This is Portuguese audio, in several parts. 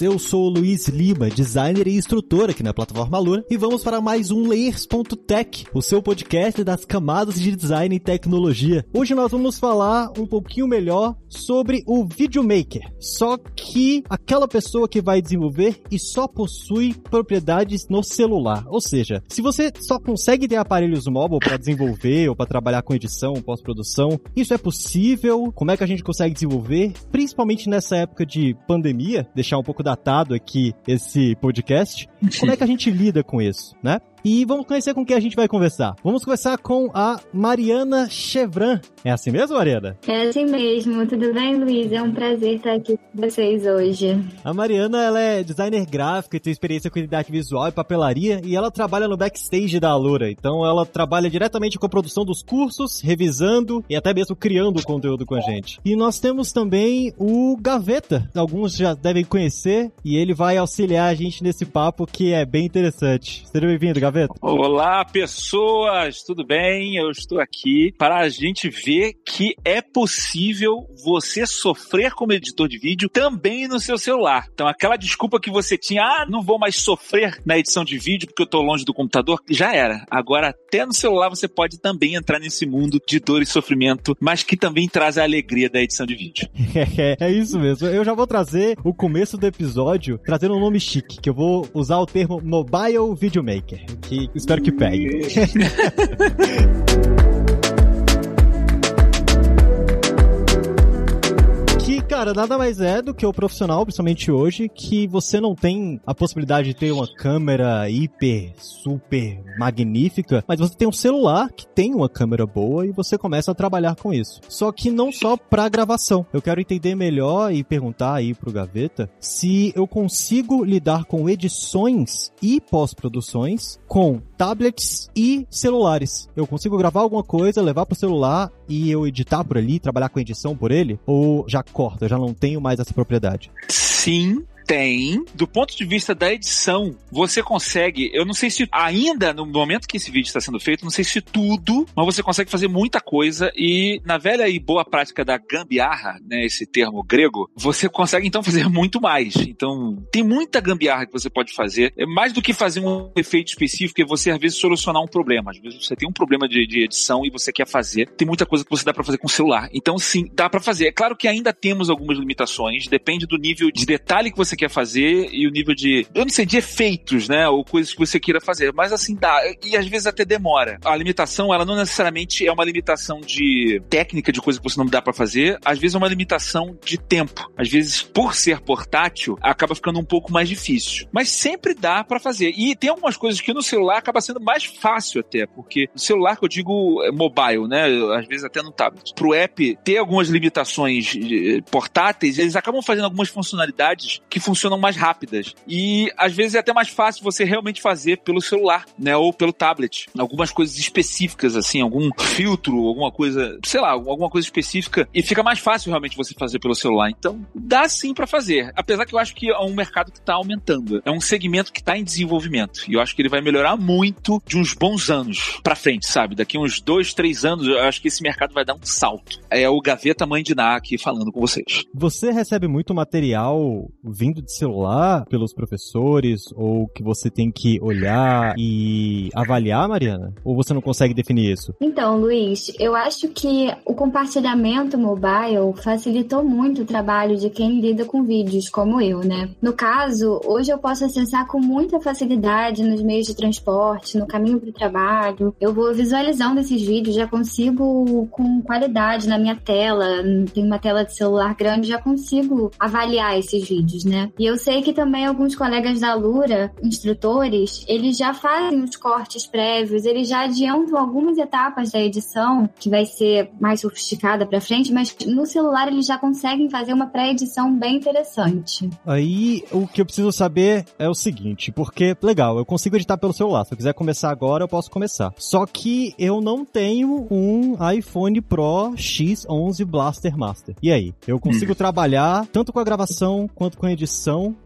Eu sou o Luiz Lima, designer e instrutor aqui na plataforma Lura, e vamos para mais um Layers.tech, o seu podcast das camadas de design e tecnologia. Hoje nós vamos falar um pouquinho melhor sobre o videomaker, só que aquela pessoa que vai desenvolver e só possui propriedades no celular. Ou seja, se você só consegue ter aparelhos móveis para desenvolver ou para trabalhar com edição, pós-produção, isso é possível? Como é que a gente consegue desenvolver? Principalmente nessa época de pandemia, deixar um pouco datado aqui esse podcast, como é que a gente lida com isso, né? E vamos conhecer com quem a gente vai conversar. Vamos conversar com a Mariana Chevran. É assim mesmo, Mariana? É assim mesmo. Tudo bem, Luiz? É um prazer estar aqui com vocês hoje. A Mariana, ela é designer gráfica, tem experiência com identidade visual e papelaria, e ela trabalha no backstage da Alura. Então ela trabalha diretamente com a produção dos cursos, revisando e até mesmo criando o conteúdo com a gente. E nós temos também o Gaveta. Alguns já devem conhecer, e ele vai auxiliar a gente nesse papo que é bem interessante. Seja bem-vindo, Gaveta. Olá, pessoas, tudo bem? Eu estou aqui para a gente ver que é possível você sofrer como editor de vídeo também no seu celular. Então, aquela desculpa que você tinha, ah, não vou mais sofrer na edição de vídeo porque eu estou longe do computador, já era. Agora, até no celular você pode também entrar nesse mundo de dor e sofrimento, mas que também traz a alegria da edição de vídeo. é, é isso mesmo. Eu já vou trazer o começo do episódio trazendo um nome chique, que eu vou usar o termo Mobile Videomaker espero que pegue. cara, nada mais é do que o profissional, principalmente hoje, que você não tem a possibilidade de ter uma câmera hiper, super magnífica, mas você tem um celular que tem uma câmera boa e você começa a trabalhar com isso. Só que não só para gravação. Eu quero entender melhor e perguntar aí pro Gaveta se eu consigo lidar com edições e pós-produções com tablets e celulares. Eu consigo gravar alguma coisa, levar pro celular e eu editar por ali, trabalhar com edição por ele? Ou já corta, já não tenho mais essa propriedade? Sim, tem. Do ponto de vista da edição, você consegue. Eu não sei se ainda, no momento que esse vídeo está sendo feito, não sei se tudo, mas você consegue fazer muita coisa. E na velha e boa prática da gambiarra, né, esse termo grego, você consegue então fazer muito mais. Então, tem muita gambiarra que você pode fazer. É mais do que fazer um efeito específico, é você às vezes solucionar um problema. Às vezes você tem um problema de, de edição e você quer fazer. Tem muita coisa que você dá para fazer com o celular. Então, sim, dá para fazer. É claro que ainda temos algumas limitações, depende do nível de detalhe que você você quer fazer e o nível de, eu não sei, de efeitos, né? Ou coisas que você queira fazer. Mas assim, dá. E às vezes até demora. A limitação, ela não necessariamente é uma limitação de técnica, de coisa que você não dá para fazer. Às vezes é uma limitação de tempo. Às vezes, por ser portátil, acaba ficando um pouco mais difícil. Mas sempre dá para fazer. E tem algumas coisas que no celular acaba sendo mais fácil até, porque no celular que eu digo é mobile, né? Às vezes até no tablet. Pro app ter algumas limitações eh, portáteis, eles acabam fazendo algumas funcionalidades que funcionam mais rápidas. E às vezes é até mais fácil você realmente fazer pelo celular, né? Ou pelo tablet. Algumas coisas específicas, assim, algum filtro, alguma coisa, sei lá, alguma coisa específica. E fica mais fácil realmente você fazer pelo celular. Então, dá sim para fazer. Apesar que eu acho que é um mercado que tá aumentando. É um segmento que tá em desenvolvimento. E eu acho que ele vai melhorar muito de uns bons anos pra frente, sabe? Daqui uns dois, três anos, eu acho que esse mercado vai dar um salto. É o Gaveta Mãe de Ná aqui falando com vocês. Você recebe muito material vindo de celular pelos professores ou que você tem que olhar e avaliar, Mariana? Ou você não consegue definir isso? Então, Luiz, eu acho que o compartilhamento mobile facilitou muito o trabalho de quem lida com vídeos, como eu, né? No caso, hoje eu posso acessar com muita facilidade nos meios de transporte, no caminho para o trabalho. Eu vou visualizando esses vídeos, já consigo com qualidade na minha tela, tem uma tela de celular grande, já consigo avaliar esses vídeos, né? Né? E eu sei que também alguns colegas da Lura, instrutores, eles já fazem os cortes prévios, eles já adiantam algumas etapas da edição, que vai ser mais sofisticada para frente, mas no celular eles já conseguem fazer uma pré-edição bem interessante. Aí o que eu preciso saber é o seguinte, porque legal, eu consigo editar pelo celular. Se eu quiser começar agora, eu posso começar. Só que eu não tenho um iPhone Pro X11 Blaster Master. E aí? Eu consigo hum. trabalhar tanto com a gravação quanto com a edição,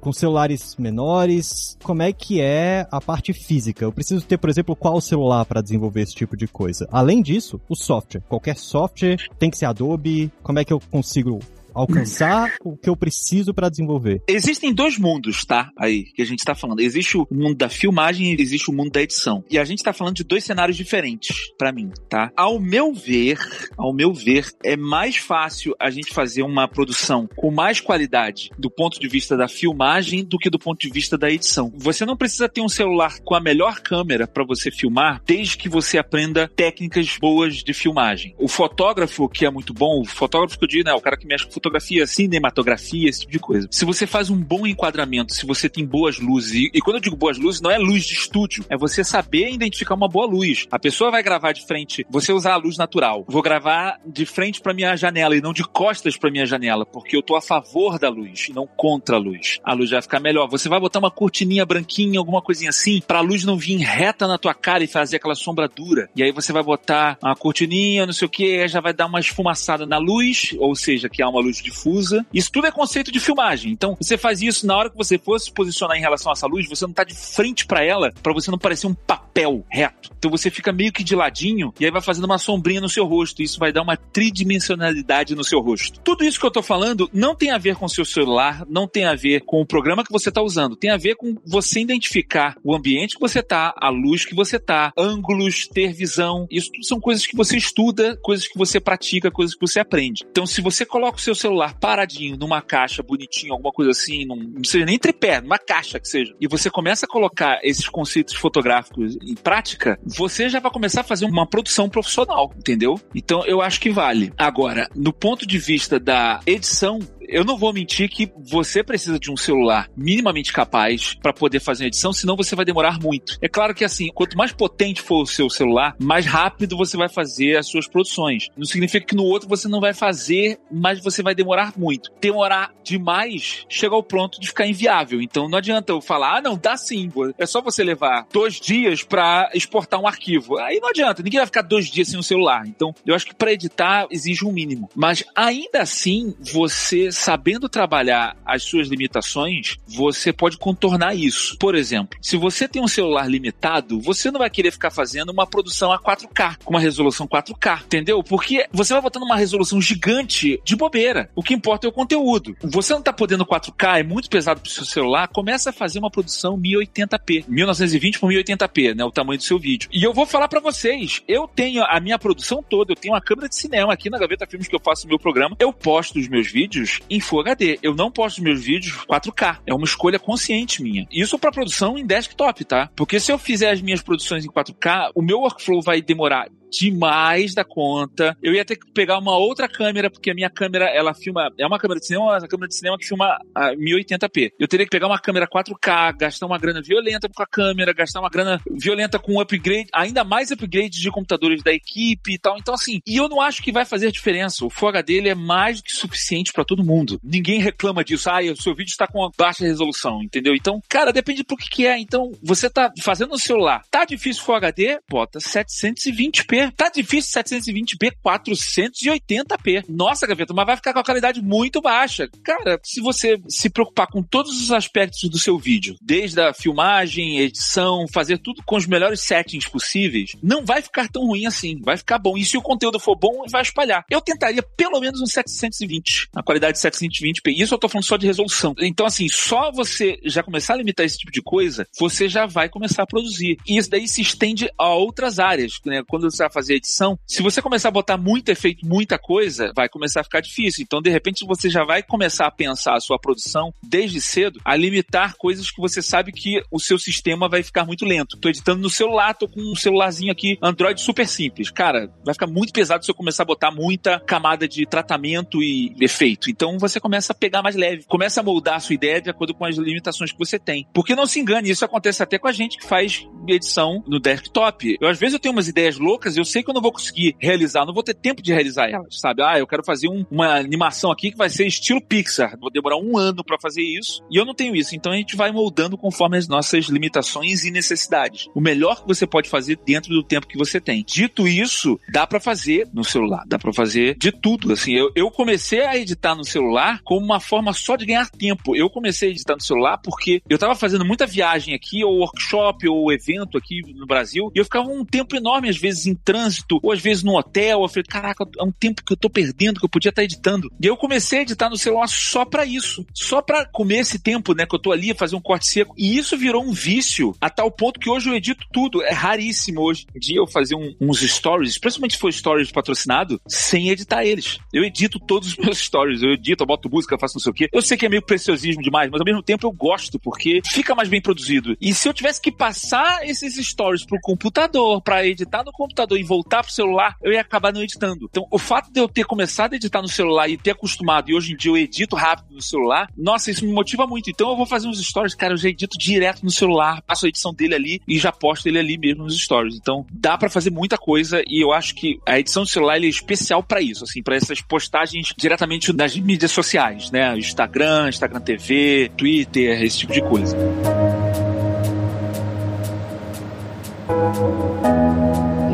com celulares menores? Como é que é a parte física? Eu preciso ter, por exemplo, qual celular para desenvolver esse tipo de coisa? Além disso, o software. Qualquer software tem que ser Adobe. Como é que eu consigo alcançar o que eu preciso para desenvolver. Existem dois mundos, tá? Aí, que a gente tá falando. Existe o mundo da filmagem e existe o mundo da edição. E a gente tá falando de dois cenários diferentes, para mim, tá? Ao meu ver, ao meu ver, é mais fácil a gente fazer uma produção com mais qualidade do ponto de vista da filmagem do que do ponto de vista da edição. Você não precisa ter um celular com a melhor câmera para você filmar, desde que você aprenda técnicas boas de filmagem. O fotógrafo, que é muito bom, o fotógrafo que eu digo, né, o cara que mexe com fotografia, cinematografia, esse tipo de coisa. Se você faz um bom enquadramento, se você tem boas luzes, e, e quando eu digo boas luzes, não é luz de estúdio, é você saber identificar uma boa luz. A pessoa vai gravar de frente, você usar a luz natural. Vou gravar de frente para minha janela e não de costas para minha janela, porque eu tô a favor da luz e não contra a luz. A luz vai ficar melhor. Você vai botar uma cortininha branquinha, alguma coisinha assim, para a luz não vir reta na tua cara e fazer aquela sombra dura. E aí você vai botar uma cortininha, não sei o que, já vai dar uma esfumaçada na luz, ou seja, que há uma luz luz difusa. Isso tudo é conceito de filmagem. Então, você faz isso na hora que você for se posicionar em relação a essa luz, você não tá de frente para ela, para você não parecer um papel reto. Então você fica meio que de ladinho e aí vai fazendo uma sombrinha no seu rosto. Isso vai dar uma tridimensionalidade no seu rosto. Tudo isso que eu tô falando não tem a ver com o seu celular, não tem a ver com o programa que você tá usando, tem a ver com você identificar o ambiente que você tá, a luz que você tá, ângulos, ter visão. Isso tudo são coisas que você estuda, coisas que você pratica, coisas que você aprende. Então, se você coloca o seu celular paradinho numa caixa bonitinho, alguma coisa assim, num, não seja nem tripé, numa caixa que seja, e você começa a colocar esses conceitos fotográficos em prática, você já vai começar a fazer uma produção profissional, entendeu? Então eu acho que vale. Agora, no ponto de vista da edição, eu não vou mentir que você precisa de um celular minimamente capaz para poder fazer uma edição, senão você vai demorar muito. É claro que assim, quanto mais potente for o seu celular, mais rápido você vai fazer as suas produções. Não significa que no outro você não vai fazer, mas você vai demorar muito. Demorar demais chega ao ponto de ficar inviável. Então não adianta eu falar, ah, não, dá sim. É só você levar dois dias para exportar um arquivo. Aí não adianta, ninguém vai ficar dois dias sem o celular. Então eu acho que para editar exige um mínimo. Mas ainda assim, você sabendo trabalhar as suas limitações, você pode contornar isso. Por exemplo, se você tem um celular limitado, você não vai querer ficar fazendo uma produção a 4K, com uma resolução 4K, entendeu? Porque você vai botando uma resolução gigante de bobeira. O que importa é o conteúdo. Você não tá podendo 4K, é muito pesado pro seu celular, começa a fazer uma produção 1080p, 1920 por 1080p, né, o tamanho do seu vídeo. E eu vou falar para vocês, eu tenho a minha produção toda, eu tenho uma câmera de cinema aqui na Gaveta Filmes que eu faço no meu programa, eu posto os meus vídeos em Full HD. Eu não posto meus vídeos 4K. É uma escolha consciente minha. Isso para produção em desktop, tá? Porque se eu fizer as minhas produções em 4K, o meu workflow vai demorar demais da conta. Eu ia ter que pegar uma outra câmera, porque a minha câmera, ela filma, é uma câmera de cinema, mas a câmera de cinema que filma a 1080p. Eu teria que pegar uma câmera 4K, gastar uma grana violenta com a câmera, gastar uma grana violenta com upgrade, ainda mais upgrade de computadores da equipe e tal. Então, assim, e eu não acho que vai fazer diferença. O Full HD ele é mais do que suficiente para todo mundo. Ninguém reclama disso. Ah, o seu vídeo está com baixa resolução, entendeu? Então, cara, depende do que, que é. Então, você tá fazendo no celular. Tá difícil Full HD? Bota 720p Tá difícil 720p, 480p. Nossa, gaveta, mas vai ficar com a qualidade muito baixa. Cara, se você se preocupar com todos os aspectos do seu vídeo, desde a filmagem, edição, fazer tudo com os melhores settings possíveis, não vai ficar tão ruim assim. Vai ficar bom. E se o conteúdo for bom, vai espalhar. Eu tentaria pelo menos um 720, a qualidade de 720p. Isso eu tô falando só de resolução. Então, assim, só você já começar a limitar esse tipo de coisa, você já vai começar a produzir. E isso daí se estende a outras áreas, né? Quando você para fazer edição, se você começar a botar muito efeito, muita coisa, vai começar a ficar difícil. Então, de repente, você já vai começar a pensar a sua produção desde cedo a limitar coisas que você sabe que o seu sistema vai ficar muito lento. Tô editando no celular, tô com um celularzinho aqui, Android super simples. Cara, vai ficar muito pesado se eu começar a botar muita camada de tratamento e efeito. Então, você começa a pegar mais leve, começa a moldar a sua ideia de acordo com as limitações que você tem. Porque não se engane, isso acontece até com a gente que faz edição no desktop. Eu, às vezes eu tenho umas ideias loucas eu sei que eu não vou conseguir realizar, não vou ter tempo de realizar elas, sabe? Ah, eu quero fazer um, uma animação aqui que vai ser estilo Pixar. Vou demorar um ano para fazer isso e eu não tenho isso. Então a gente vai moldando conforme as nossas limitações e necessidades. O melhor que você pode fazer dentro do tempo que você tem. Dito isso, dá para fazer no celular, dá para fazer de tudo. Assim, eu, eu comecei a editar no celular como uma forma só de ganhar tempo. Eu comecei a editar no celular porque eu tava fazendo muita viagem aqui, ou workshop, ou evento aqui no Brasil, e eu ficava um tempo enorme, às vezes, em trânsito, ou às vezes no hotel. Eu falei, caraca, é um tempo que eu tô perdendo, que eu podia estar tá editando. E eu comecei a editar no celular só para isso. Só para comer esse tempo, né, que eu tô ali, fazer um corte seco. E isso virou um vício, a tal ponto que hoje eu edito tudo. É raríssimo hoje em dia eu fazer um, uns stories, principalmente se for stories patrocinado, sem editar eles. Eu edito todos os meus stories, eu edito, eu boto música, eu faço não sei o quê. Eu sei que é meio preciosismo demais, mas ao mesmo tempo eu gosto, porque fica mais bem produzido. E se eu tivesse que passar esses stories pro computador, para editar no computador e voltar pro celular, eu ia acabar não editando. Então, o fato de eu ter começado a editar no celular e ter acostumado, e hoje em dia eu edito rápido no celular, nossa, isso me motiva muito. Então eu vou fazer uns stories, cara, eu já edito direto no celular, passo a edição dele ali e já posto ele ali mesmo nos stories. Então, dá para fazer muita coisa e eu acho que a edição do celular é especial para isso, assim, para essas postagens diretamente nas mídias sociais, né? Instagram, Instagram TV, Twitter, esse tipo de coisa.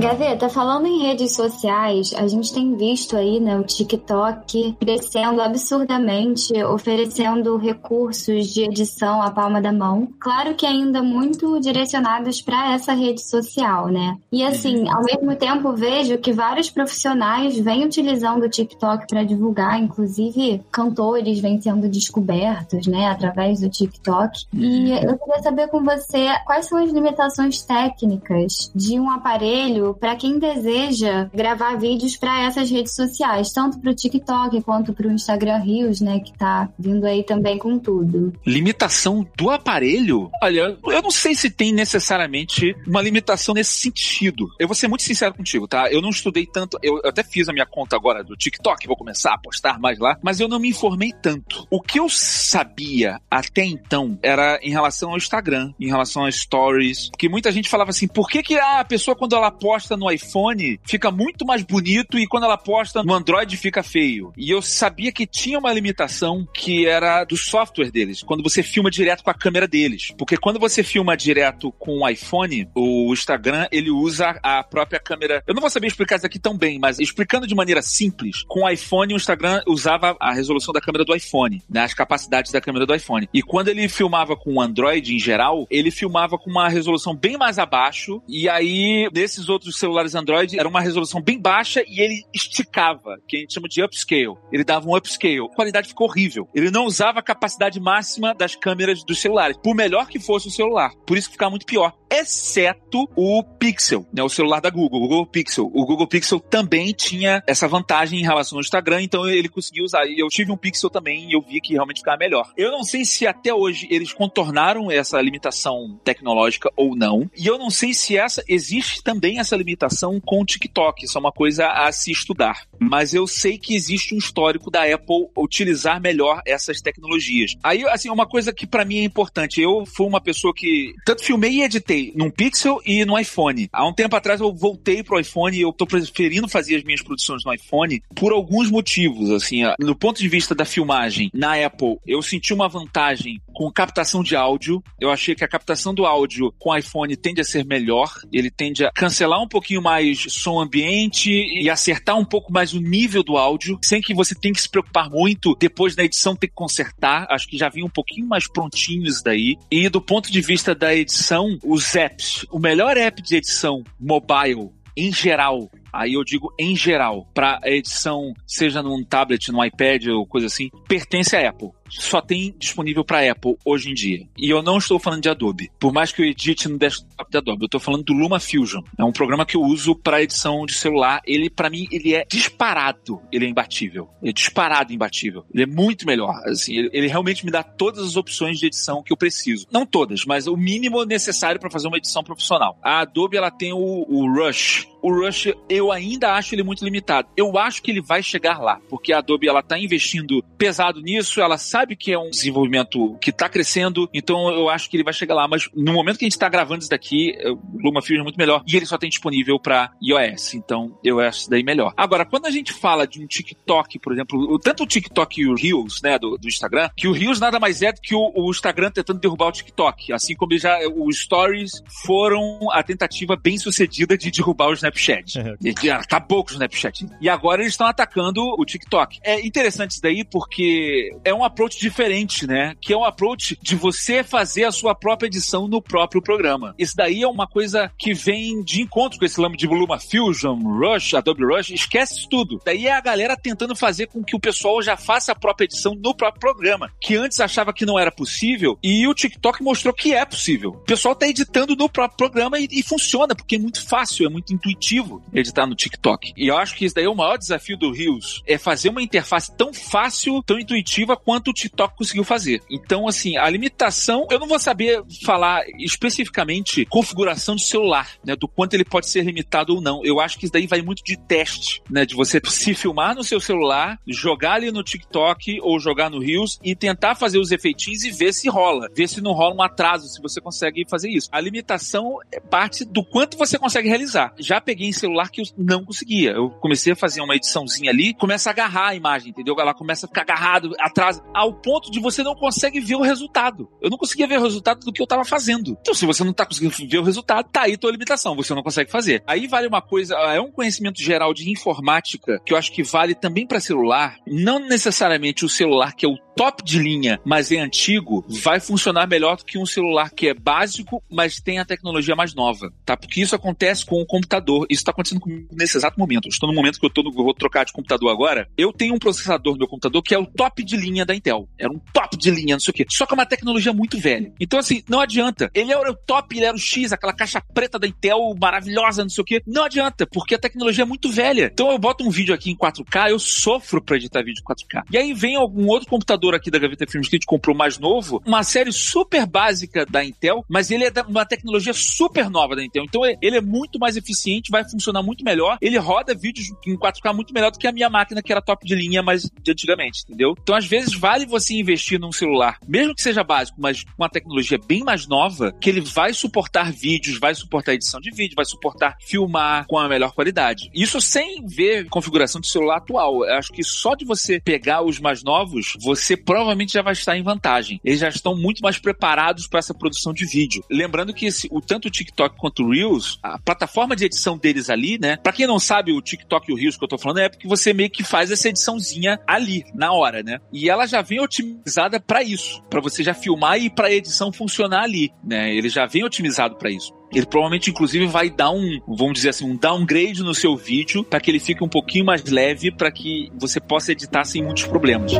Gaveta, falando em redes sociais, a gente tem visto aí né, o TikTok crescendo absurdamente, oferecendo recursos de edição à palma da mão. Claro que ainda muito direcionados para essa rede social, né? E assim, ao mesmo tempo, vejo que vários profissionais vêm utilizando o TikTok para divulgar, inclusive cantores vêm sendo descobertos, né, através do TikTok. E eu queria saber com você quais são as limitações técnicas de um aparelho para quem deseja gravar vídeos para essas redes sociais, tanto para o TikTok quanto para o Instagram Reels, né, que tá vindo aí também com tudo. Limitação do aparelho? Olha, eu não sei se tem necessariamente uma limitação nesse sentido. Eu vou ser muito sincero contigo, tá? Eu não estudei tanto, eu até fiz a minha conta agora do TikTok, vou começar a postar mais lá, mas eu não me informei tanto. O que eu sabia até então era em relação ao Instagram, em relação às stories, que muita gente falava assim, por que que a pessoa quando ela posta posta no iPhone fica muito mais bonito e quando ela posta no Android fica feio. E eu sabia que tinha uma limitação que era do software deles, quando você filma direto com a câmera deles. Porque quando você filma direto com o iPhone, o Instagram, ele usa a própria câmera. Eu não vou saber explicar isso aqui tão bem, mas explicando de maneira simples, com o iPhone, o Instagram usava a resolução da câmera do iPhone, né, as capacidades da câmera do iPhone. E quando ele filmava com o Android em geral, ele filmava com uma resolução bem mais abaixo, e aí, desses outros celulares Android era uma resolução bem baixa e ele esticava, que a gente chama de upscale. Ele dava um upscale. A qualidade ficou horrível. Ele não usava a capacidade máxima das câmeras dos celulares, por melhor que fosse o celular. Por isso que ficava muito pior. Exceto o Pixel, né, o celular da Google, o Google Pixel. O Google Pixel também tinha essa vantagem em relação ao Instagram, então ele conseguiu usar. E eu tive um Pixel também e eu vi que realmente ficava melhor. Eu não sei se até hoje eles contornaram essa limitação tecnológica ou não. E eu não sei se essa existe também essa limitação com o TikTok. Isso é uma coisa a se estudar. Mas eu sei que existe um histórico da Apple utilizar melhor essas tecnologias. Aí, assim, uma coisa que para mim é importante. Eu fui uma pessoa que tanto filmei e editei num Pixel e no iPhone. Há um tempo atrás eu voltei pro iPhone e eu tô preferindo fazer as minhas produções no iPhone por alguns motivos. Assim, do ponto de vista da filmagem, na Apple, eu senti uma vantagem com captação de áudio. Eu achei que a captação do áudio com iPhone tende a ser melhor. Ele tende a cancelar um pouquinho mais som ambiente e acertar um pouco mais o nível do áudio, sem que você tenha que se preocupar muito depois da edição ter que consertar. Acho que já vinha um pouquinho mais prontinho isso daí. E do ponto de vista da edição, os apps, o melhor app de edição mobile em geral aí eu digo em geral, para edição, seja num tablet, num iPad ou coisa assim, pertence à Apple só tem disponível para Apple hoje em dia. E eu não estou falando de Adobe. Por mais que eu edite no desktop da Adobe, eu estou falando do Luma Fusion. É um programa que eu uso para edição de celular. Ele, para mim, ele é disparado. Ele é imbatível. Ele é disparado imbatível. Ele é muito melhor. Assim, ele, ele realmente me dá todas as opções de edição que eu preciso. Não todas, mas o mínimo necessário para fazer uma edição profissional. A Adobe ela tem o, o Rush, o Rush eu ainda acho ele muito limitado. Eu acho que ele vai chegar lá, porque a Adobe ela tá investindo pesado nisso, ela sabe que é um desenvolvimento que está crescendo, então eu acho que ele vai chegar lá, mas no momento que a gente está gravando isso daqui, o Luma Fusion é muito melhor e ele só tem disponível para iOS, então eu acho isso daí melhor. Agora, quando a gente fala de um TikTok, por exemplo, tanto o TikTok e o Reels, né, do, do Instagram, que o Reels nada mais é do que o, o Instagram tentando derrubar o TikTok, assim como já os Stories foram a tentativa bem sucedida de derrubar o Snapchat Snapchat. E, acabou com o Snapchat. E agora eles estão atacando o TikTok. É interessante isso daí porque é um approach diferente, né? Que é um approach de você fazer a sua própria edição no próprio programa. Isso daí é uma coisa que vem de encontro com esse lama de Luma Fusion, Rush, Adobe Rush, esquece tudo. Daí é a galera tentando fazer com que o pessoal já faça a própria edição no próprio programa, que antes achava que não era possível e o TikTok mostrou que é possível. O pessoal tá editando no próprio programa e, e funciona, porque é muito fácil, é muito intuitivo intuitivo editar no TikTok. E eu acho que isso daí é o maior desafio do Reels, é fazer uma interface tão fácil, tão intuitiva quanto o TikTok conseguiu fazer. Então, assim, a limitação, eu não vou saber falar especificamente configuração de celular, né, do quanto ele pode ser limitado ou não. Eu acho que isso daí vai muito de teste, né, de você se filmar no seu celular, jogar ali no TikTok ou jogar no Reels e tentar fazer os efeitinhos e ver se rola, ver se não rola um atraso, se você consegue fazer isso. A limitação é parte do quanto você consegue realizar. Já peguei em celular que eu não conseguia. Eu comecei a fazer uma ediçãozinha ali, começa a agarrar a imagem, entendeu? Ela começa a ficar agarrado atrás, ao ponto de você não consegue ver o resultado. Eu não conseguia ver o resultado do que eu tava fazendo. Então, se você não tá conseguindo ver o resultado, tá aí tua limitação, você não consegue fazer. Aí vale uma coisa, é um conhecimento geral de informática que eu acho que vale também para celular, não necessariamente o celular que é o top de linha, mas é antigo, vai funcionar melhor do que um celular que é básico, mas tem a tecnologia mais nova, tá? Porque isso acontece com o computador isso está acontecendo comigo nesse exato momento. estou no momento que eu, tô no, vou trocar de computador agora. Eu tenho um processador no meu computador que é o top de linha da Intel. Era um top de linha, não sei o quê. Só que é uma tecnologia muito velha. Então, assim, não adianta. Ele era o top, ele era o X, aquela caixa preta da Intel maravilhosa, não sei o quê. Não adianta, porque a tecnologia é muito velha. Então, eu boto um vídeo aqui em 4K, eu sofro pra editar vídeo em 4K. E aí vem algum outro computador aqui da Gaveta Filmes gente comprou mais novo, uma série super básica da Intel, mas ele é uma tecnologia super nova da Intel. Então, ele é muito mais eficiente, vai funcionar muito melhor. Ele roda vídeos em 4K muito melhor do que a minha máquina, que era top de linha, mas de antigamente, entendeu? Então, às vezes, vale você investir num celular, mesmo que seja básico, mas com uma tecnologia bem mais nova, que ele vai suportar vídeos, vai suportar edição de vídeo, vai suportar filmar com a melhor qualidade. Isso sem ver configuração de celular atual. Eu acho que só de você pegar os mais novos, você provavelmente já vai estar em vantagem. Eles já estão muito mais preparados para essa produção de vídeo. Lembrando que esse, o tanto o TikTok quanto o Reels, a plataforma de edição deles ali, né? Pra quem não sabe, o TikTok e o Reels que eu tô falando é porque você meio que faz essa ediçãozinha ali, na hora, né? E ela já vem otimizada para isso, para você já filmar e para edição funcionar ali, né? Ele já vem otimizado para isso ele provavelmente inclusive vai dar um, vamos dizer assim, um downgrade no seu vídeo para que ele fique um pouquinho mais leve para que você possa editar sem muitos problemas.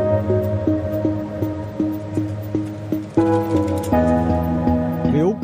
Thank you.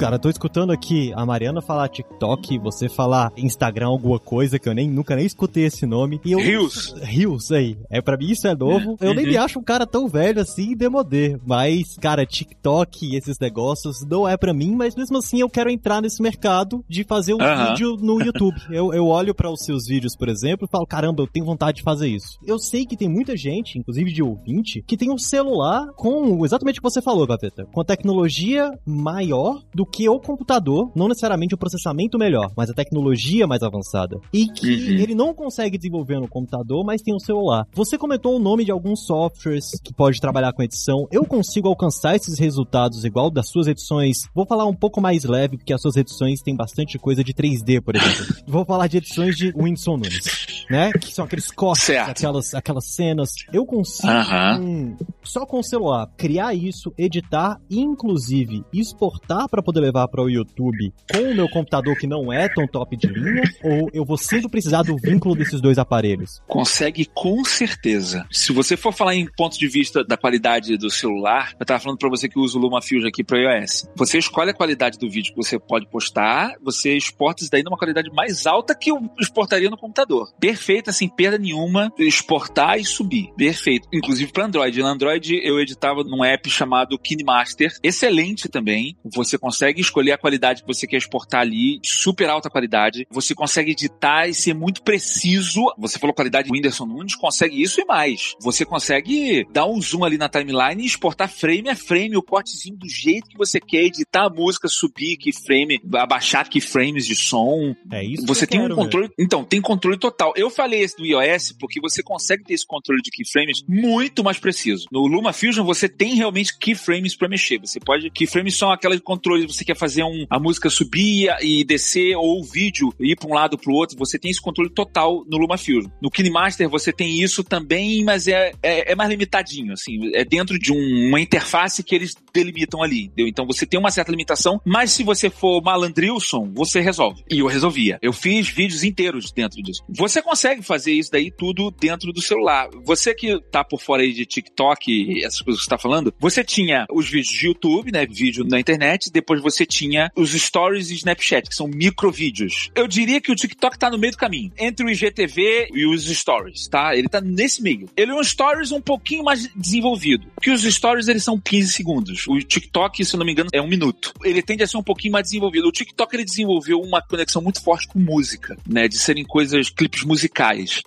Cara, tô escutando aqui a Mariana falar TikTok, você falar Instagram, alguma coisa que eu nem nunca nem escutei esse nome. E eu, Rios. Rios, aí. É, pra mim isso é novo. Eu uhum. nem me acho um cara tão velho assim, demodê. Mas, cara, TikTok e esses negócios não é pra mim, mas mesmo assim eu quero entrar nesse mercado de fazer um uhum. vídeo no YouTube. eu, eu olho para os seus vídeos, por exemplo, e falo, caramba, eu tenho vontade de fazer isso. Eu sei que tem muita gente, inclusive de ouvinte, que tem um celular com exatamente o que você falou, Gaveta, com tecnologia maior do que o computador, não necessariamente o processamento melhor, mas a tecnologia mais avançada. E que uhum. ele não consegue desenvolver no computador, mas tem o celular. Você comentou o nome de alguns softwares que pode trabalhar com edição. Eu consigo alcançar esses resultados igual das suas edições. Vou falar um pouco mais leve, porque as suas edições têm bastante coisa de 3D, por exemplo. Vou falar de edições de Whindersson Nunes, né? Que são aqueles cortes, aquelas, aquelas cenas. Eu consigo, uhum. só com o celular, criar isso, editar, inclusive exportar para poder levar para o YouTube com o meu computador que não é tão top de linha? Ou eu vou sempre precisar do vínculo desses dois aparelhos? Consegue com certeza. Se você for falar em ponto de vista da qualidade do celular, eu tava falando para você que usa o LumaFusion aqui para iOS. Você escolhe a qualidade do vídeo que você pode postar, você exporta isso daí numa qualidade mais alta que eu exportaria no computador. Perfeito, assim, perda nenhuma, exportar e subir. Perfeito. Inclusive para Android. No Android eu editava num app chamado KineMaster. Excelente também. Você consegue escolher a qualidade que você quer exportar ali, super alta qualidade. Você consegue editar e ser muito preciso. Você falou qualidade do Whindersson Nunes, consegue isso e mais. Você consegue dar um zoom ali na timeline e exportar frame a frame, o cortezinho do jeito que você quer, editar a música, subir keyframe, abaixar keyframes de som. É isso. Você tem quero, um controle. Então, tem controle total. Eu falei esse do iOS porque você consegue ter esse controle de keyframes muito mais preciso. No LumaFusion você tem realmente keyframes para mexer. Você pode. Keyframes são aquelas controles, você quer fazer um, a música subir e descer, ou o vídeo ir para um lado para o outro. Você tem esse controle total no LumaFusion. No KineMaster você tem isso também, mas é, é, é mais limitadinho, assim. É dentro de um, uma interface que eles delimitam ali, entendeu? Então você tem uma certa limitação, mas se você for malandrilson, você resolve. E eu resolvia. Eu fiz vídeos inteiros dentro disso. Você consegue fazer isso daí tudo dentro do celular. Você que tá por fora aí de TikTok, essas coisas que você tá falando, você tinha os vídeos de YouTube, né? Vídeo na internet, depois você tinha os stories e Snapchat, que são microvídeos. Eu diria que o TikTok tá no meio do caminho, entre o IGTV e os stories, tá? Ele tá nesse meio. Ele é um stories um pouquinho mais desenvolvido, porque os stories eles são 15 segundos. O TikTok, se eu não me engano, é um minuto. Ele tende a ser um pouquinho mais desenvolvido. O TikTok ele desenvolveu uma conexão muito forte com música, né? De serem coisas, clipes musicais.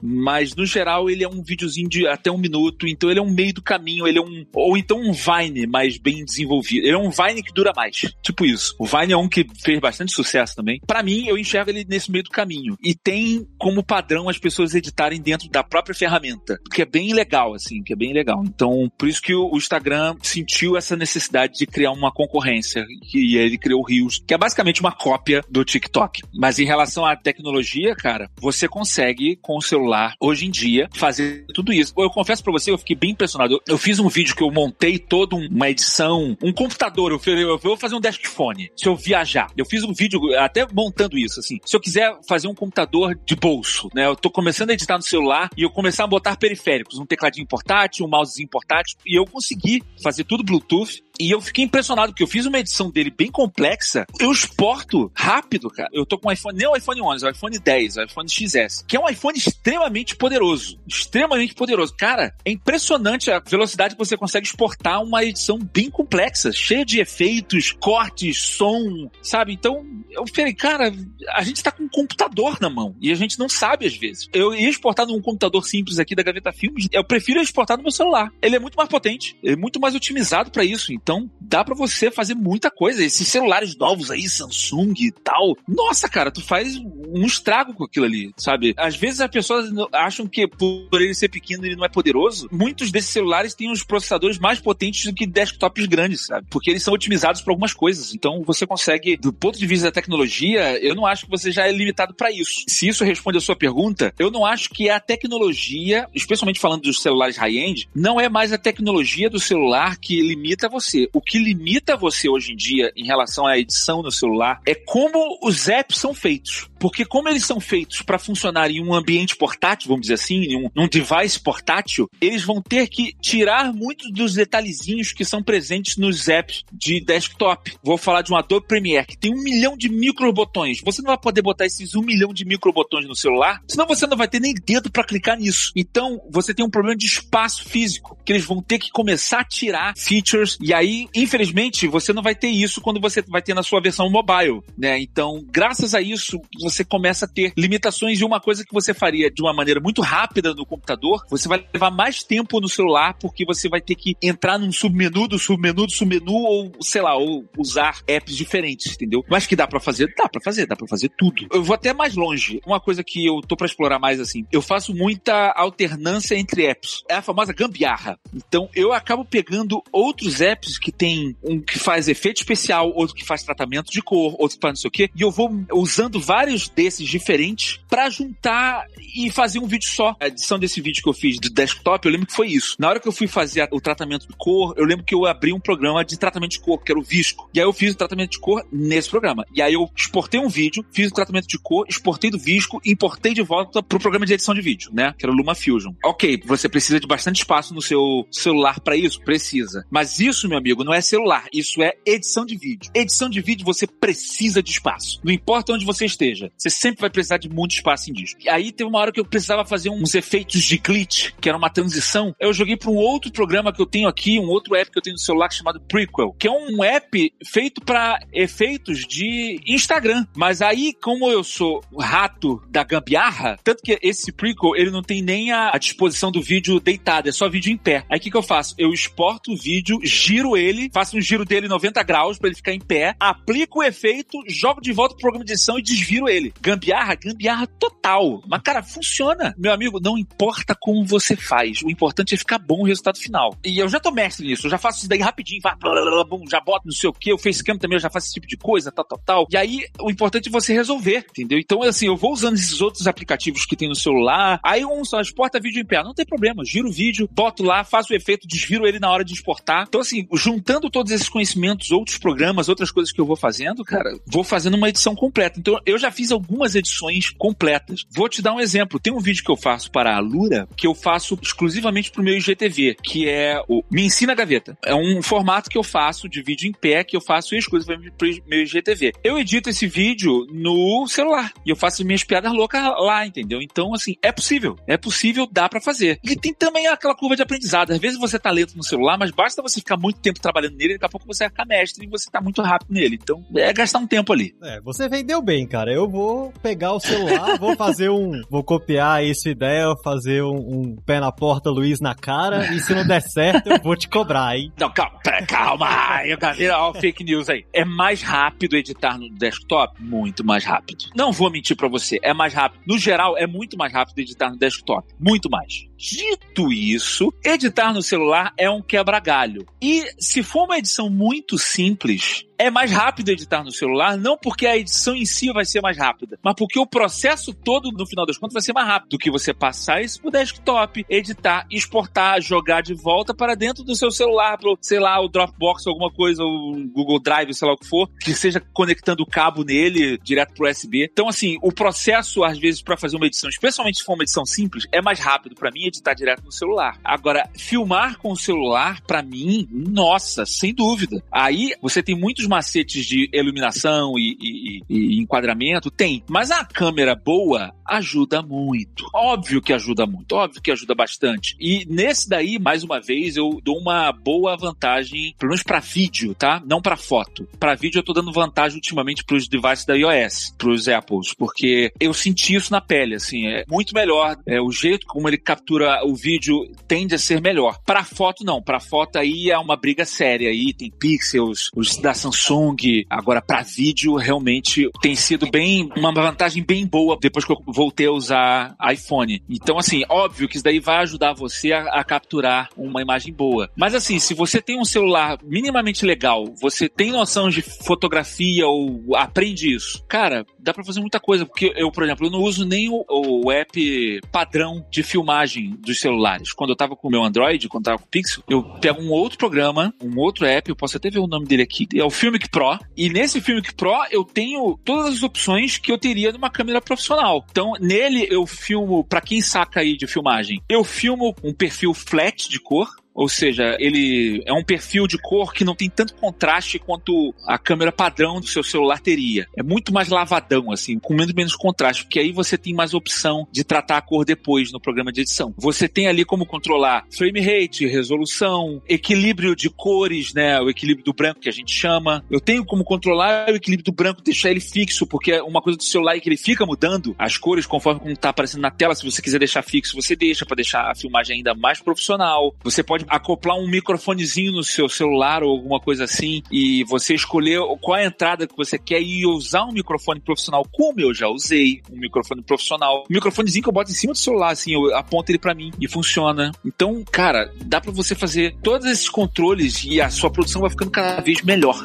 Mas no geral ele é um videozinho de até um minuto, então ele é um meio do caminho, ele é um. Ou então um Vine mais bem desenvolvido. Ele é um Vine que dura mais. Tipo isso. O Vine é um que fez bastante sucesso também. Para mim, eu enxergo ele nesse meio do caminho. E tem como padrão as pessoas editarem dentro da própria ferramenta. Que é bem legal, assim, que é bem legal. Então, por isso que o Instagram sentiu essa necessidade de criar uma concorrência. E ele criou o Reels, que é basicamente uma cópia do TikTok. Mas em relação à tecnologia, cara, você consegue com o celular, hoje em dia, fazer tudo isso. Eu confesso para você, eu fiquei bem impressionado. Eu fiz um vídeo que eu montei toda uma edição, um computador, eu, eu vou fazer um desk phone. Se eu viajar, eu fiz um vídeo até montando isso, assim. Se eu quiser fazer um computador de bolso, né? Eu tô começando a editar no celular e eu começar a botar periféricos, um tecladinho portátil, um mousezinho portátil, e eu consegui fazer tudo Bluetooth e eu fiquei impressionado, porque eu fiz uma edição dele bem complexa. Eu exporto rápido, cara. Eu tô com um iPhone, nem o iPhone 11, o iPhone 10, o iPhone XS, que é um iPhone extremamente poderoso. Extremamente poderoso. Cara, é impressionante a velocidade que você consegue exportar uma edição bem complexa, cheia de efeitos, cortes, som, sabe? Então, eu falei, cara, a gente tá com um computador na mão e a gente não sabe às vezes. Eu ia exportar num computador simples aqui da Gaveta Filmes, eu prefiro exportar no meu celular. Ele é muito mais potente, é muito mais otimizado para isso. Então, dá para você fazer muita coisa. Esses celulares novos aí, Samsung e tal. Nossa, cara, tu faz um estrago com aquilo ali, sabe? Às vezes as pessoas acham que por ele ser pequeno ele não é poderoso. Muitos desses celulares têm os processadores mais potentes do que desktops grandes, sabe? Porque eles são otimizados para algumas coisas. Então, você consegue, do ponto de vista da tecnologia, eu não acho que você já é limitado para isso. Se isso responde a sua pergunta, eu não acho que a tecnologia, especialmente falando dos celulares high-end, não é mais a tecnologia do celular que limita você você. O que limita você hoje em dia em relação à edição no celular é como os apps são feitos. Porque como eles são feitos para funcionar em um ambiente portátil, vamos dizer assim, em um, num device portátil, eles vão ter que tirar muitos dos detalhezinhos que são presentes nos apps de desktop. Vou falar de um Adobe Premiere que tem um milhão de micro botões. Você não vai poder botar esses um milhão de micro botões no celular, senão você não vai ter nem dedo para clicar nisso. Então você tem um problema de espaço físico, que eles vão ter que começar a tirar features e aí, infelizmente, você não vai ter isso quando você vai ter na sua versão mobile, né? Então, graças a isso, você começa a ter limitações e uma coisa que você faria de uma maneira muito rápida no computador, você vai levar mais tempo no celular porque você vai ter que entrar num submenu do submenu do submenu ou, sei lá, ou usar apps diferentes, entendeu? Mas que dá para fazer? Dá para fazer, dá para fazer tudo. Eu vou até mais longe. Uma coisa que eu tô para explorar mais assim, eu faço muita alternância entre apps. É a famosa gambiarra. Então, eu acabo pegando outros apps que tem um que faz efeito especial, outro que faz tratamento de cor, outro faz não sei o quê, e eu vou usando vários programas desses diferentes para juntar e fazer um vídeo só. A edição desse vídeo que eu fiz do desktop, eu lembro que foi isso. Na hora que eu fui fazer o tratamento de cor, eu lembro que eu abri um programa de tratamento de cor, que era o Visco. E aí eu fiz o tratamento de cor nesse programa. E aí eu exportei um vídeo, fiz o tratamento de cor, exportei do Visco e importei de volta pro programa de edição de vídeo, né? Que era o LumaFusion. Ok, você precisa de bastante espaço no seu celular para isso? Precisa. Mas isso, meu amigo, não é celular. Isso é edição de vídeo. Edição de vídeo você precisa de espaço. Não importa onde você esteja. Você sempre vai precisar de muito espaço em disco. E aí teve uma hora que eu precisava fazer uns efeitos de glitch, que era uma transição. Eu joguei para um outro programa que eu tenho aqui, um outro app que eu tenho no celular chamado Prequel, que é um app feito para efeitos de Instagram. Mas aí, como eu sou rato da gambiarra, tanto que esse Prequel, ele não tem nem a, a disposição do vídeo deitado, é só vídeo em pé. Aí o que, que eu faço? Eu exporto o vídeo, giro ele, faço um giro dele 90 graus para ele ficar em pé, aplico o efeito, jogo de volta pro programa de edição e desviro ele. Gambiarra, gambiarra total. Mas, cara, funciona. Meu amigo, não importa como você faz, o importante é ficar bom o resultado final. E eu já tô mestre nisso, eu já faço isso daí rapidinho, vai, blá, blá, já boto não sei o que, o facecam também eu já faço esse tipo de coisa, tal, tal, tal. E aí, o importante é você resolver, entendeu? Então, assim, eu vou usando esses outros aplicativos que tem no celular, aí um só exporta vídeo em pé, não tem problema, giro o vídeo, boto lá, faço o efeito, desviro ele na hora de exportar. Então, assim, juntando todos esses conhecimentos, outros programas, outras coisas que eu vou fazendo, cara, vou fazendo uma edição completa. Então, eu já fiz algumas edições completas. Vou te dar um exemplo. Tem um vídeo que eu faço para a Lura, que eu faço exclusivamente pro meu IGTV, que é o Me Ensina Gaveta. É um formato que eu faço de vídeo em pé, que eu faço exclusivamente pro meu IGTV. Eu edito esse vídeo no celular e eu faço minhas piadas loucas lá, entendeu? Então, assim, é possível. É possível, dá para fazer. E tem também aquela curva de aprendizado. Às vezes você tá lento no celular, mas basta você ficar muito tempo trabalhando nele, daqui a pouco você ficar mestre e você tá muito rápido nele. Então, é gastar um tempo ali. É, você vendeu bem, cara. Eu vou pegar o celular, vou fazer um. Vou copiar essa ideia, fazer um, um, pé na porta, Luiz na cara, e se não der certo, eu vou te cobrar, hein? Não, calma, calma. Eu ó, fake news aí. É mais rápido editar no desktop? Muito mais rápido. Não vou mentir pra você, é mais rápido. No geral, é muito mais rápido editar no desktop. Muito mais. Dito isso, editar no celular é um quebra-galho. E se for uma edição muito simples, é mais rápido editar no celular, não porque a edição em si vai ser mais rápida, mas porque o processo todo, no final das contas, vai ser mais rápido do que você passar isso pro desktop, editar, exportar, jogar de volta para dentro do seu celular, pro, sei lá, o Dropbox, alguma coisa, o Google Drive, sei lá o que for, que seja conectando o cabo nele direto pro USB. Então, assim, o processo, às vezes, para fazer uma edição, especialmente se for uma edição simples, é mais rápido para mim editar direto no celular. Agora, filmar com o celular, para mim, nossa, sem dúvida. Aí você tem muitos macetes de iluminação e, e, e, enquadramento? Tem. Mas a câmera boa ajuda muito. Óbvio que ajuda muito. Óbvio que ajuda bastante. E nesse daí, mais uma vez, eu dou uma boa vantagem, pelo menos pra vídeo, tá? Não pra foto. Pra vídeo eu tô dando vantagem ultimamente pros devices da iOS, pros Apples, porque eu senti isso na pele, assim, é muito melhor. É, o jeito como ele captura o vídeo tende a ser melhor. Pra foto, não. Pra foto aí é uma briga séria aí, tem pixels, os da Samsung. Agora, para vídeo, realmente tem sido bem uma vantagem bem boa depois que eu voltei a usar iPhone. Então, assim, óbvio que isso daí vai ajudar você a, a capturar uma imagem boa. Mas, assim, se você tem um celular minimamente legal, você tem noção de fotografia ou aprende isso, cara, dá para fazer muita coisa. Porque eu, por exemplo, eu não uso nem o, o app padrão de filmagem dos celulares. Quando eu tava com o meu Android, quando eu tava com o Pixel, eu pego um outro programa, um outro app, eu posso até ver o nome dele aqui, é o Filmic Pro. E nesse Filmic Pro eu tenho todas as opções que eu teria numa câmera profissional. Então, nele eu filmo, para quem saca aí de filmagem, eu filmo um perfil flat de cor, ou seja, ele é um perfil de cor que não tem tanto contraste quanto a câmera padrão do seu celular teria. É muito mais lavadão, assim, com menos menos contraste, porque aí você tem mais opção de tratar a cor depois no programa de edição. Você tem ali como controlar frame rate, resolução, equilíbrio de cores, né? O equilíbrio do branco que a gente chama. Eu tenho como controlar o equilíbrio do branco, deixar ele fixo, porque uma coisa do celular é que ele fica mudando as cores conforme como tá aparecendo na tela. Se você quiser deixar fixo, você deixa para deixar a filmagem ainda mais profissional. Você acoplar um microfonezinho no seu celular ou alguma coisa assim e você escolher qual é a entrada que você quer e usar um microfone profissional, como eu já usei um microfone profissional. Um microfonezinho que eu boto em cima do celular, assim, eu aponto ele para mim e funciona. Então, cara, dá para você fazer todos esses controles e a sua produção vai ficando cada vez melhor.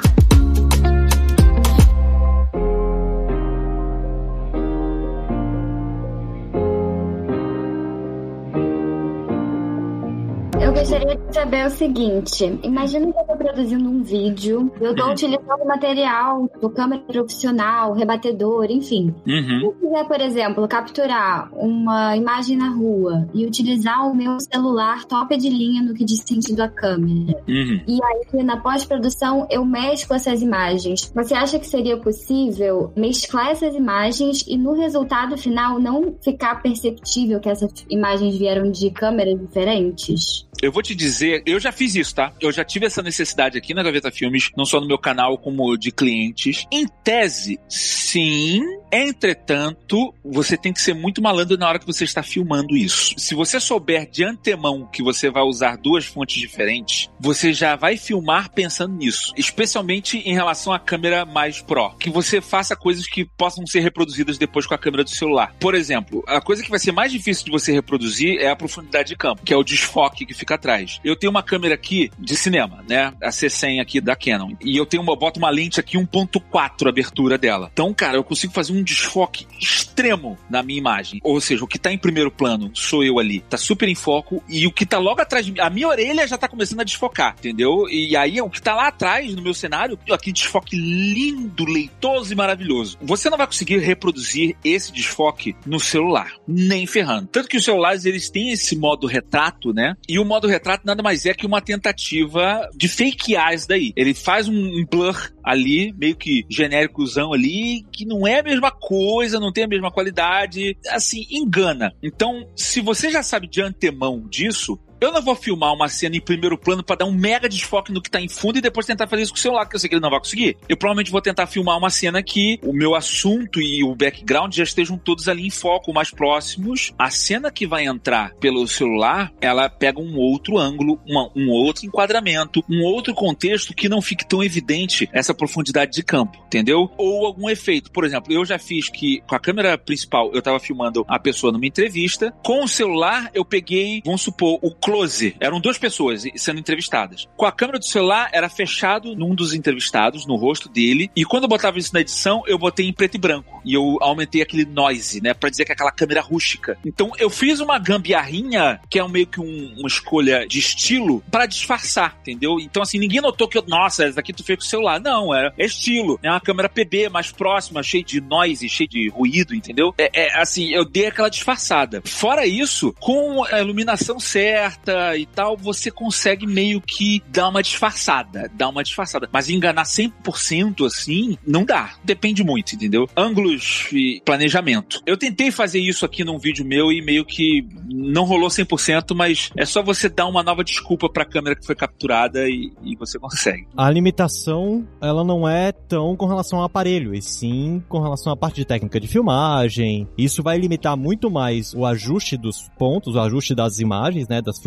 Saber o seguinte: imagina que eu estou produzindo um vídeo, eu estou Uhum. utilizando material do câmera profissional, rebatedor, enfim. Uhum. Se eu quiser, por exemplo, capturar uma imagem na rua e utilizar o meu celular top de linha no que diz sentido à câmera, Uhum. e aí na pós-produção eu mesclo essas imagens, você acha que seria possível mesclar essas imagens e no resultado final não ficar perceptível que essas imagens vieram de câmeras diferentes? Eu vou te dizer, eu já fiz isso, tá? Eu já tive essa necessidade aqui na Gaveta Filmes, não só no meu canal, como de clientes. Em tese, sim. Entretanto, você tem que ser muito malandro na hora que você está filmando isso. Se você souber de antemão que você vai usar duas fontes diferentes, você já vai filmar pensando nisso. Especialmente em relação à câmera mais Pro. Que você faça coisas que possam ser reproduzidas depois com a câmera do celular. Por exemplo, a coisa que vai ser mais difícil de você reproduzir é a profundidade de campo, que é o desfoque que fica atrás. Eu tenho uma câmera aqui de cinema, né? A C100 aqui da Canon. E eu tenho uma, boto uma lente aqui 1.4 a abertura dela. Então, cara, eu consigo fazer um desfoque extremo na minha imagem. Ou seja, o que tá em primeiro plano sou eu ali. Tá super em foco. E o que tá logo atrás de mim, a minha orelha já tá começando a desfocar, entendeu? E aí, o que tá lá atrás no meu cenário, aquele desfoque lindo, leitoso e maravilhoso. Você não vai conseguir reproduzir esse desfoque no celular, nem ferrando. Tanto que os celulares, eles têm esse modo retrato, né? E o modo retrato nada mais é que uma tentativa de fakear isso daí. Ele faz um, um blur ali, meio que genéricozão ali, que não é a mesma coisa, não tem a mesma qualidade, assim, engana. Então, se você já sabe de antemão disso, eu não vou filmar uma cena em primeiro plano para dar um mega desfoque no que tá em fundo e depois tentar fazer isso com o celular, que eu sei que ele não vai conseguir. Eu provavelmente vou tentar filmar uma cena que o meu assunto e o background já estejam todos ali em foco, mais próximos. A cena que vai entrar pelo celular, ela pega um outro ângulo, uma- um outro enquadramento, um outro contexto que não fique tão evidente essa profundidade de campo, entendeu? Ou algum efeito. Por exemplo, eu já fiz que com a câmera principal eu tava filmando a pessoa numa entrevista, com o celular eu peguei, vamos supor, o close. Eram duas pessoas sendo entrevistadas. Com a câmera do celular era fechado num dos entrevistados, no rosto dele, e quando eu botava isso na edição, eu botei em preto e branco. E eu aumentei aquele noise, né, Pra dizer que é aquela câmera rústica. Então eu fiz uma gambiarrinha, que é um- meio que um- uma escolha de estilo, pra disfarçar, entendeu? Então assim, ninguém notou que eu, nossa, essa daqui tu fez com o celular. Não, é, é estilo. É uma câmera PB mais próxima, cheia de noise, cheia de ruído, entendeu? É, é, assim, eu dei aquela disfarçada. Fora isso, com a iluminação certa e tal, você consegue meio que dar uma disfarçada, dar uma disfarçada. Mas enganar 100% assim, não dá. Depende muito, entendeu? Ângulos e planejamento. Eu tentei fazer isso aqui num vídeo meu e meio que não rolou 100%, mas é só você dar uma nova desculpa pra câmera que foi capturada e, e você consegue. A limitação, ela não é tão com relação ao aparelho, e sim com relação à parte de técnica de filmagem. Isso vai limitar muito mais o ajuste dos pontos, o ajuste das imagens, né, das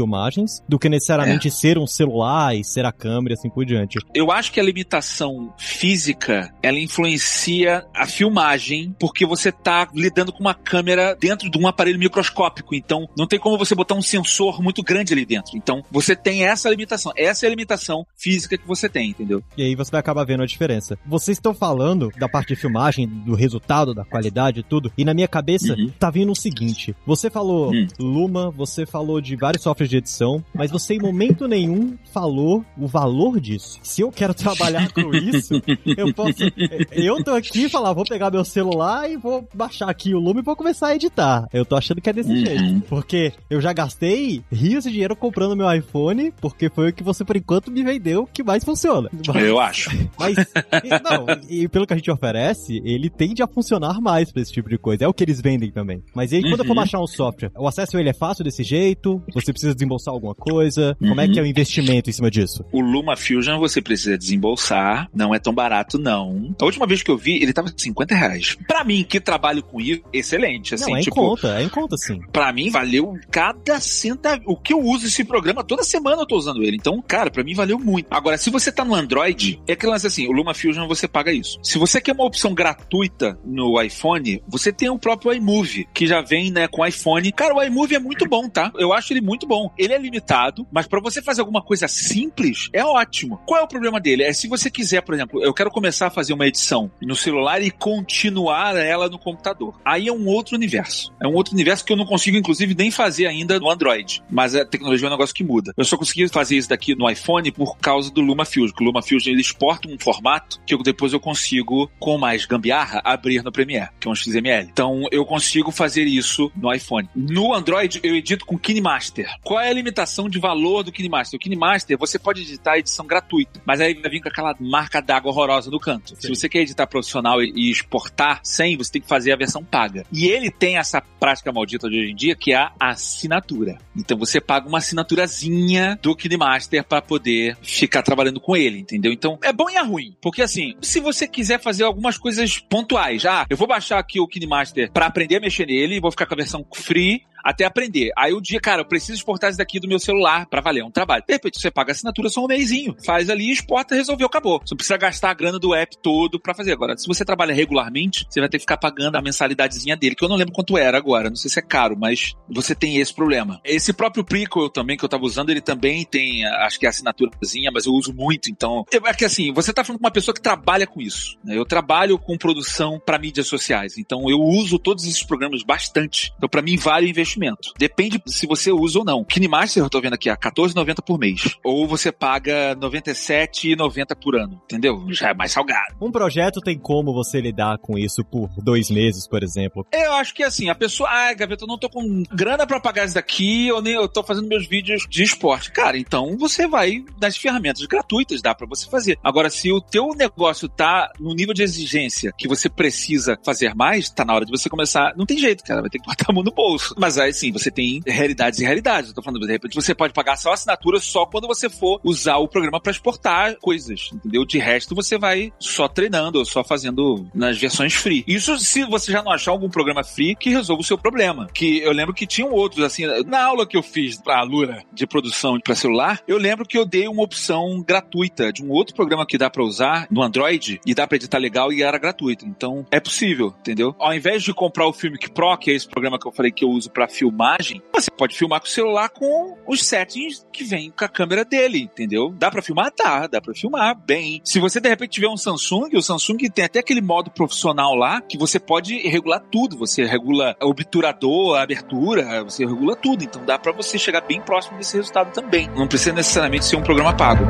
do que necessariamente ser um celular e ser a câmera e assim por diante. Eu acho que a limitação física, ela influencia a filmagem, porque você tá lidando com uma câmera dentro de um aparelho microscópico, então não tem como você botar um sensor muito grande ali dentro. Então, você tem essa limitação. Essa é a limitação física que você tem, entendeu? E aí você vai acabar vendo a diferença. Vocês estão falando da parte de filmagem, do resultado, da qualidade e tudo, e na minha cabeça Uhum. tá vindo o seguinte: você falou Hum. Luma, você falou de vários softwares de edição, mas você em momento nenhum falou o valor disso. Se eu quero trabalhar com isso, eu posso. Eu tô aqui e falar, vou pegar meu celular e vou baixar aqui o Luma e vou começar a editar. Eu tô achando que é desse Uhum. jeito. Porque eu já gastei rios de dinheiro comprando meu iPhone, porque foi o que você, por enquanto, me vendeu que mais funciona. Eu acho. Mas, e, não, e pelo que a gente oferece, ele tende a funcionar mais pra esse tipo de coisa. É o que eles vendem também. Mas aí, quando eu for Uhum. baixar um software, o acesso a ele é fácil desse jeito? Você precisa desembolsar alguma coisa? Como é Uhum. que é o investimento em cima disso? O Luma Fusion você precisa desembolsar, não é tão barato não. A última vez que eu vi, ele tava 50 reais. Pra mim, que trabalho com isso, excelente. Assim, não, é em tipo, conta, é em conta sim. Pra mim, valeu cada centavo. O que eu uso esse programa, toda semana eu tô usando ele. Então, cara, pra mim valeu muito. Agora, se você tá no Android, é aquele lance assim, o Luma Fusion você paga isso. Se você quer uma opção gratuita no iPhone, você tem o próprio iMovie, que já vem, né, com iPhone. Cara, o iMovie é muito bom, tá? Eu acho ele muito bom. Ele é limitado, mas pra você fazer alguma coisa simples, é ótimo. Qual é o problema dele? É se você quiser, por exemplo, eu quero começar a fazer uma edição no celular e continuar ela no computador. Aí é um outro universo. É um outro universo que eu não consigo, inclusive, nem fazer ainda no Android, mas a tecnologia é um negócio que muda. Eu só consegui fazer isso daqui no iPhone por causa do LumaFusion. O LumaFusion ele exporta um formato que eu, depois eu consigo, com mais gambiarra, abrir no Premiere, que é um XML. Então eu consigo fazer isso no iPhone. No Android eu edito com KineMaster. Qual é a limitação de valor do KineMaster? O KineMaster você pode editar a edição gratuita, mas aí vai vir com aquela marca d'água horrorosa no canto. Sim. Se você quer editar profissional e exportar sem, você tem que fazer a versão paga. E ele tem essa prática maldita de hoje em dia que é a assinatura. Então você paga uma assinaturazinha do KineMaster para poder ficar trabalhando com ele, entendeu? Então é bom e é ruim, porque assim, se você quiser fazer algumas coisas pontuais, ah, eu vou baixar aqui o KineMaster para aprender a mexer nele, vou ficar com a versão free, até aprender. Aí o dia, cara, eu preciso exportar isso daqui do meu celular para valer, é um trabalho. De repente você paga assinatura só um mêsinho, faz ali, exporta, resolveu, acabou. Você não precisa gastar a grana do app todo para fazer. Agora, se você trabalha regularmente, você vai ter que ficar pagando a mensalidadezinha dele, que eu não lembro quanto era agora, não sei se é caro, mas você tem esse problema. Esse próprio Prequel também que eu tava usando, ele também tem, acho que é assinaturazinha, mas eu uso muito, então... É que assim, você tá falando com uma pessoa que trabalha com isso. Né? Eu trabalho com produção para mídias sociais, então eu uso todos esses programas bastante. Então para mim vale o investimento. Depende se você usa ou não. KineMaster, eu tô vendo aqui, a R$14,90 por mês. Ou você paga R$97,90 por ano, entendeu? Já é mais salgado. Um projeto tem como você lidar com isso por dois meses, por exemplo? Eu acho que assim, a pessoa, ah, Gaveta, eu não tô com grana para pagar isso daqui, eu nem eu tô fazendo meus vídeos de esporte. Cara, então você vai das ferramentas gratuitas, dá para você fazer. Agora, se o teu negócio tá no nível de exigência que você precisa fazer mais, tá na hora de você começar. Não tem jeito, cara, vai ter que botar a mão no bolso. Mas aí sim, você tem realidades e realidades. Eu tô falando, de repente, você pode pagar só assinatura só quando você for usar o programa para exportar coisas, entendeu? De resto, você vai só treinando ou só fazendo nas versões free. Isso se você já não achar algum programa free que resolva o seu problema. Que eu lembro que tinham outros, assim, na aula que eu fiz pra Lura de produção para celular, eu lembro que eu dei uma opção gratuita de um outro programa que dá para usar no Android e dá para editar legal e era gratuito. Então, é possível, entendeu? Ao invés de comprar o Filmic Pro, que é esse programa que eu falei que eu uso para filmagem, você pode filmar com o celular com os settings que vem com a câmera dele, entendeu? Dá para filmar? Dá, dá para filmar bem. Se você de repente tiver um Samsung, o Samsung tem até aquele modo profissional lá que você pode regular tudo. Você regula o obturador, a abertura, você regula tudo. Então dá para você chegar bem próximo desse resultado também. Não precisa necessariamente ser um programa pago.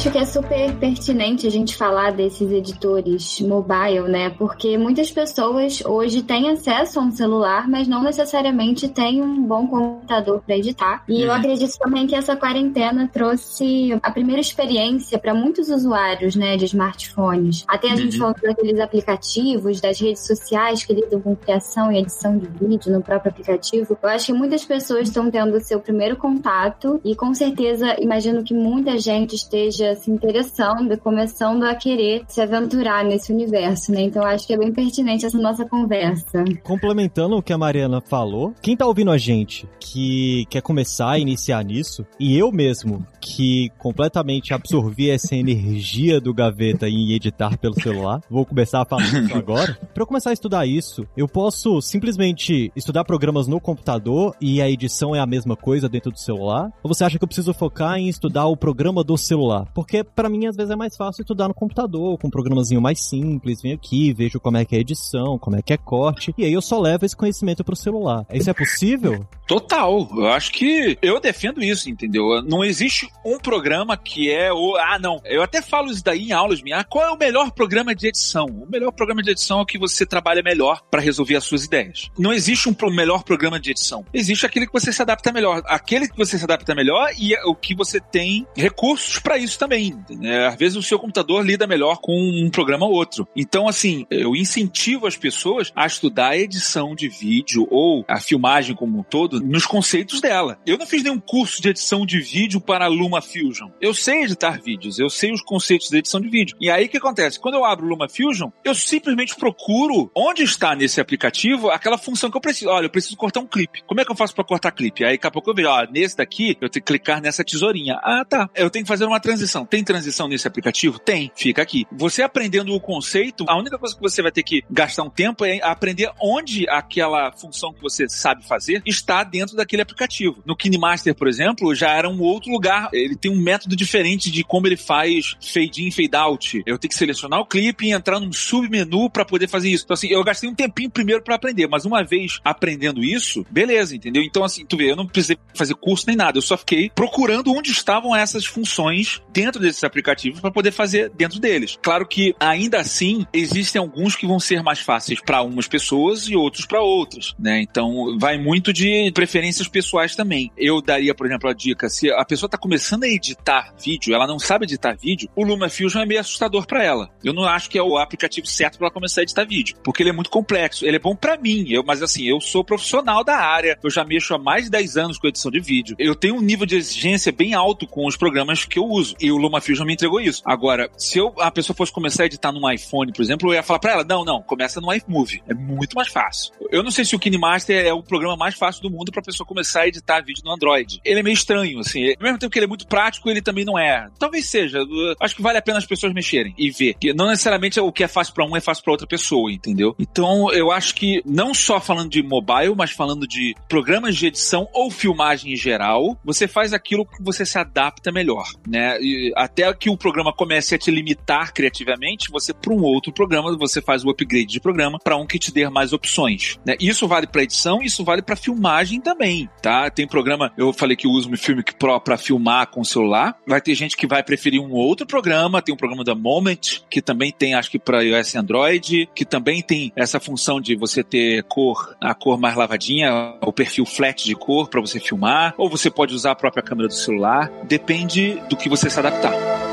Acho que é super pertinente a gente falar desses editores mobile, né? Porque muitas pessoas hoje têm acesso a um celular, mas não necessariamente têm um bom computador para editar. E eu uhum. acredito também que essa quarentena trouxe a primeira experiência para muitos usuários, né, de smartphones. Até a gente uhum. falou daqueles aplicativos, das redes sociais que lidam com criação e edição de vídeo no próprio aplicativo. Eu acho que muitas pessoas estão tendo o seu primeiro contato e com certeza imagino que muita gente esteja se interessando, começando a querer se aventurar nesse universo, né? Então acho que é bem pertinente essa nossa conversa. Complementando o que a Mariana falou, quem tá ouvindo a gente que quer começar a iniciar nisso, e eu mesmo que completamente absorvi essa energia do gaveta em editar pelo celular, vou começar a falar isso agora. Para eu começar a estudar isso, eu posso simplesmente estudar programas no computador e a edição é a mesma coisa dentro do celular? Ou você acha que eu preciso focar em estudar o programa do celular? Porque para mim às vezes é mais fácil estudar no computador, com um programazinho mais simples, venho aqui, vejo como é que é edição, como é que é corte, e aí eu só levo esse conhecimento pro celular. Isso é possível? Total. Eu acho que eu defendo isso, entendeu? Não existe um programa que é o. Ah, não. Eu até falo isso daí em aulas minhas. Ah, qual é o melhor programa de edição? O melhor programa de edição é o que você trabalha melhor para resolver as suas ideias. Não existe um melhor programa de edição. Existe aquele que você se adapta melhor. Aquele que você se adapta melhor e é o que você tem recursos para isso também também. Né? Às vezes o seu computador lida melhor com um programa ou outro. Então, assim, eu incentivo as pessoas a estudar a edição de vídeo ou a filmagem como um todo nos conceitos dela. Eu não fiz nenhum curso de edição de vídeo para Luma Fusion. Eu sei editar vídeos, eu sei os conceitos de edição de vídeo. E aí o que acontece? Quando eu abro o Luma Fusion, eu simplesmente procuro onde está nesse aplicativo aquela função que eu preciso. Olha, eu preciso cortar um clipe. Como é que eu faço para cortar clipe? Aí daqui a pouco eu vejo, ó, nesse daqui eu tenho que clicar nessa tesourinha. Ah, tá. Eu tenho que fazer uma transição transição. Tem transição nesse aplicativo? Tem. Fica aqui. Você aprendendo o conceito, a única coisa que você vai ter que gastar um tempo é aprender onde aquela função que você sabe fazer está dentro daquele aplicativo. No KineMaster, por exemplo, já era um outro lugar. Ele tem um método diferente de como ele faz fade in, fade out. Eu tenho que selecionar o clipe e entrar num submenu para poder fazer isso. Então, assim, eu gastei um tempinho primeiro para aprender, mas uma vez aprendendo isso, beleza, entendeu? Então, assim, tu vê, eu não precisei fazer curso nem nada, eu só fiquei procurando onde estavam essas funções dentro desses aplicativos para poder fazer dentro deles. Claro que ainda assim existem alguns que vão ser mais fáceis para umas pessoas e outros para outras, né? Então vai muito de preferências pessoais também. Eu daria, por exemplo, a dica: se a pessoa está começando a editar vídeo, ela não sabe editar vídeo, o LumaFusion é meio assustador para ela. Eu não acho que é o aplicativo certo para ela começar a editar vídeo, porque ele é muito complexo. Ele é bom para mim, eu, mas assim, eu sou profissional da área, eu já mexo há mais de 10 anos com edição de vídeo. Eu tenho um nível de exigência bem alto com os programas que eu uso, e o LumaFusion me entregou isso. Agora, se eu, a pessoa fosse começar a editar num iPhone, por exemplo, eu ia falar para ela: não, não, começa no iMovie. É muito mais fácil. Eu não sei se o KineMaster é o programa mais fácil do mundo para pessoa começar a editar vídeo no Android. Ele é meio estranho, assim. Ao mesmo tempo que ele é muito prático, ele também não é. Talvez seja. Acho que vale a pena as pessoas mexerem e ver. Que não necessariamente o que é fácil para um é fácil para outra pessoa, entendeu? Então, eu acho que não só falando de mobile, mas falando de programas de edição ou filmagem em geral, você faz aquilo que você se adapta melhor, né? E até que o programa comece a te limitar criativamente, você para um outro programa, você faz o upgrade de programa para um que te dê mais opções, né? Isso vale para edição, isso vale para filmagem também, tá? Tem programa, eu falei que eu uso o Filmic Pro para filmar com o celular. Vai ter gente que vai preferir um outro programa, tem um programa da Moment que também tem, acho que para iOS e Android, que também tem essa função de você ter cor, a cor mais lavadinha, o perfil flat de cor para você filmar, ou você pode usar a própria câmera do celular, depende do que você se 大。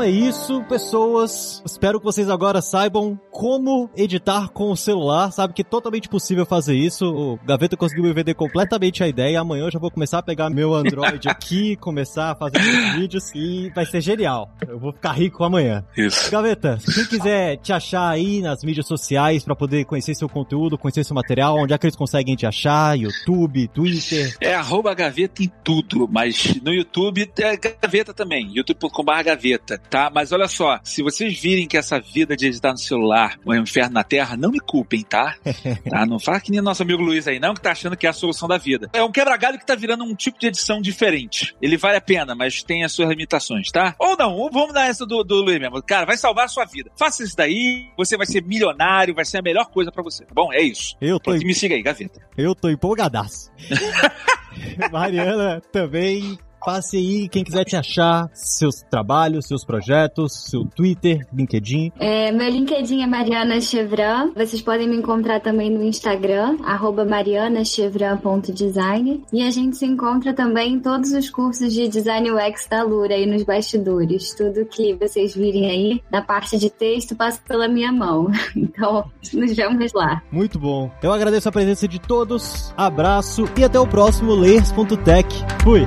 Então é isso, pessoas. Espero que vocês agora saibam como editar com o celular. Sabe que é totalmente possível fazer isso. O Gaveta conseguiu me vender completamente a ideia. Amanhã eu já vou começar a pegar meu Android aqui, começar a fazer meus vídeos e vai ser genial. Eu vou ficar rico amanhã. Isso. Gaveta, quem quiser te achar aí nas mídias sociais para poder conhecer seu conteúdo, conhecer seu material, onde é que eles conseguem te achar? YouTube, Twitter? É arroba gaveta em tudo, mas no YouTube é gaveta também, youtube.com.br gaveta tá? Mas olha só, se vocês virem que essa vida de editar no celular é um inferno na Terra, não me culpem, tá? tá? Não fala que nem nosso amigo Luiz aí, não, que tá achando que é a solução da vida. É um quebra-galho que tá virando um tipo de edição diferente. Ele vale a pena, mas tem as suas limitações, tá? Ou não, ou vamos dar essa do, do Luiz mesmo. Cara, vai salvar a sua vida. Faça isso daí, você vai ser milionário, vai ser a melhor coisa para você, tá bom? É isso. Eu tô. Pronto, me siga aí, gaveta. Eu tô empolgadaço. Mariana também Passe aí, quem quiser te achar, seus trabalhos, seus projetos, seu Twitter, LinkedIn. É, meu LinkedIn é Mariana Chevran. Vocês podem me encontrar também no Instagram, arroba marianachevran.design. E a gente se encontra também em todos os cursos de Design UX da Lura aí nos bastidores. Tudo que vocês virem aí na parte de texto passa pela minha mão. Então, nos vemos lá. Muito bom. Eu agradeço a presença de todos, abraço e até o próximo Layers.tech. Fui!